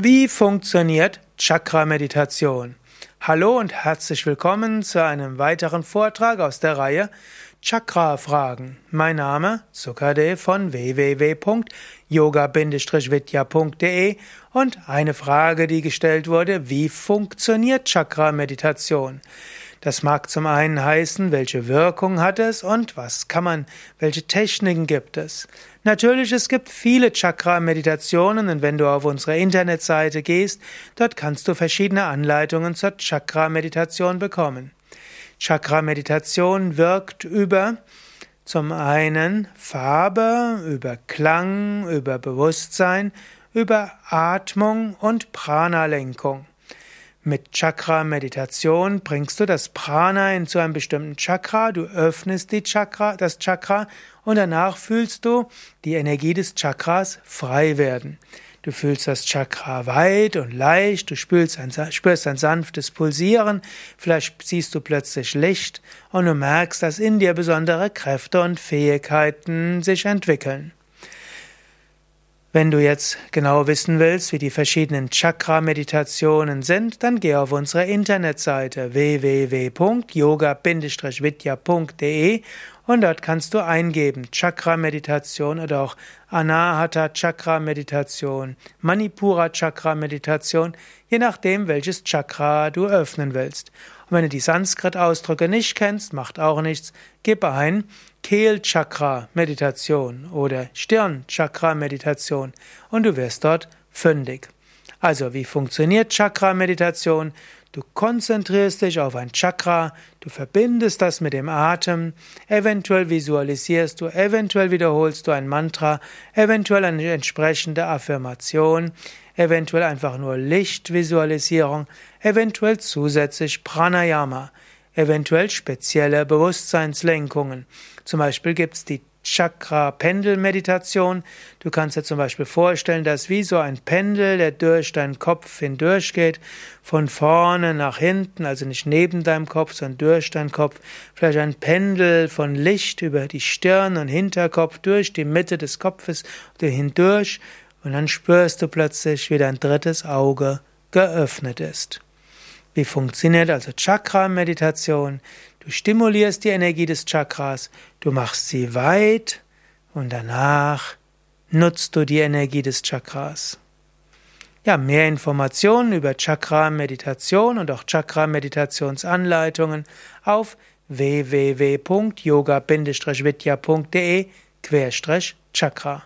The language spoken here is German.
Wie funktioniert Chakra-Meditation? Hallo und herzlich willkommen zu einem weiteren Vortrag aus der Reihe Chakra-Fragen. Mein Name Sukade von www.yoga-vidya.de und eine Frage, die gestellt wurde, wie funktioniert Chakra-Meditation? Das mag zum einen heißen, welche Wirkung hat es und was kann man, welche Techniken gibt es. Natürlich, es gibt viele Chakra-Meditationen und wenn du auf unsere Internetseite gehst, dort kannst du verschiedene Anleitungen zur Chakra-Meditation bekommen. Chakra-Meditation wirkt über zum einen Farbe, über Klang, über Bewusstsein, über Atmung und Prana-Lenkung. Mit Chakra-Meditation bringst du das Prana in zu einem bestimmten Chakra, du öffnest die Chakra, das Chakra und danach fühlst du die Energie des Chakras frei werden. Du fühlst das Chakra weit und leicht, du spürst ein, spürst ein sanftes Pulsieren, vielleicht siehst du plötzlich Licht und du merkst, dass in dir besondere Kräfte und Fähigkeiten sich entwickeln. Wenn du jetzt genau wissen willst, wie die verschiedenen Chakra-Meditationen sind, dann geh auf unsere Internetseite www.yoga-vidya.de und dort kannst du eingeben Chakra-Meditation oder auch Anahata Chakra-Meditation, Manipura Chakra-Meditation, je nachdem, welches Chakra du öffnen willst. Und wenn du die Sanskrit-Ausdrücke nicht kennst, macht auch nichts, gib ein Kehlchakra-Meditation oder Stirn-Chakra-Meditation und du wirst dort fündig. Also, wie funktioniert Chakra-Meditation? Du konzentrierst dich auf ein Chakra, du verbindest das mit dem Atem, eventuell visualisierst du, eventuell wiederholst du ein Mantra, eventuell eine entsprechende Affirmation, eventuell einfach nur Lichtvisualisierung, eventuell zusätzlich Pranayama, eventuell spezielle Bewusstseinslenkungen. Zum Beispiel gibt es die Chakra-Pendel-Meditation. Du kannst dir zum Beispiel vorstellen, dass wie so ein Pendel, der durch deinen Kopf hindurchgeht, von vorne nach hinten, also nicht neben deinem Kopf, sondern durch deinen Kopf, vielleicht ein Pendel von Licht über die Stirn und Hinterkopf durch die Mitte des Kopfes hindurch und dann spürst du plötzlich, wie dein drittes Auge geöffnet ist. Wie funktioniert also Chakra-Meditation? Du stimulierst die Energie des Chakras, du machst sie weit und danach nutzt du die Energie des Chakras. Ja, mehr Informationen über Chakra-Meditation und auch Chakra-Meditationsanleitungen auf www.yoga-vidya.de-chakra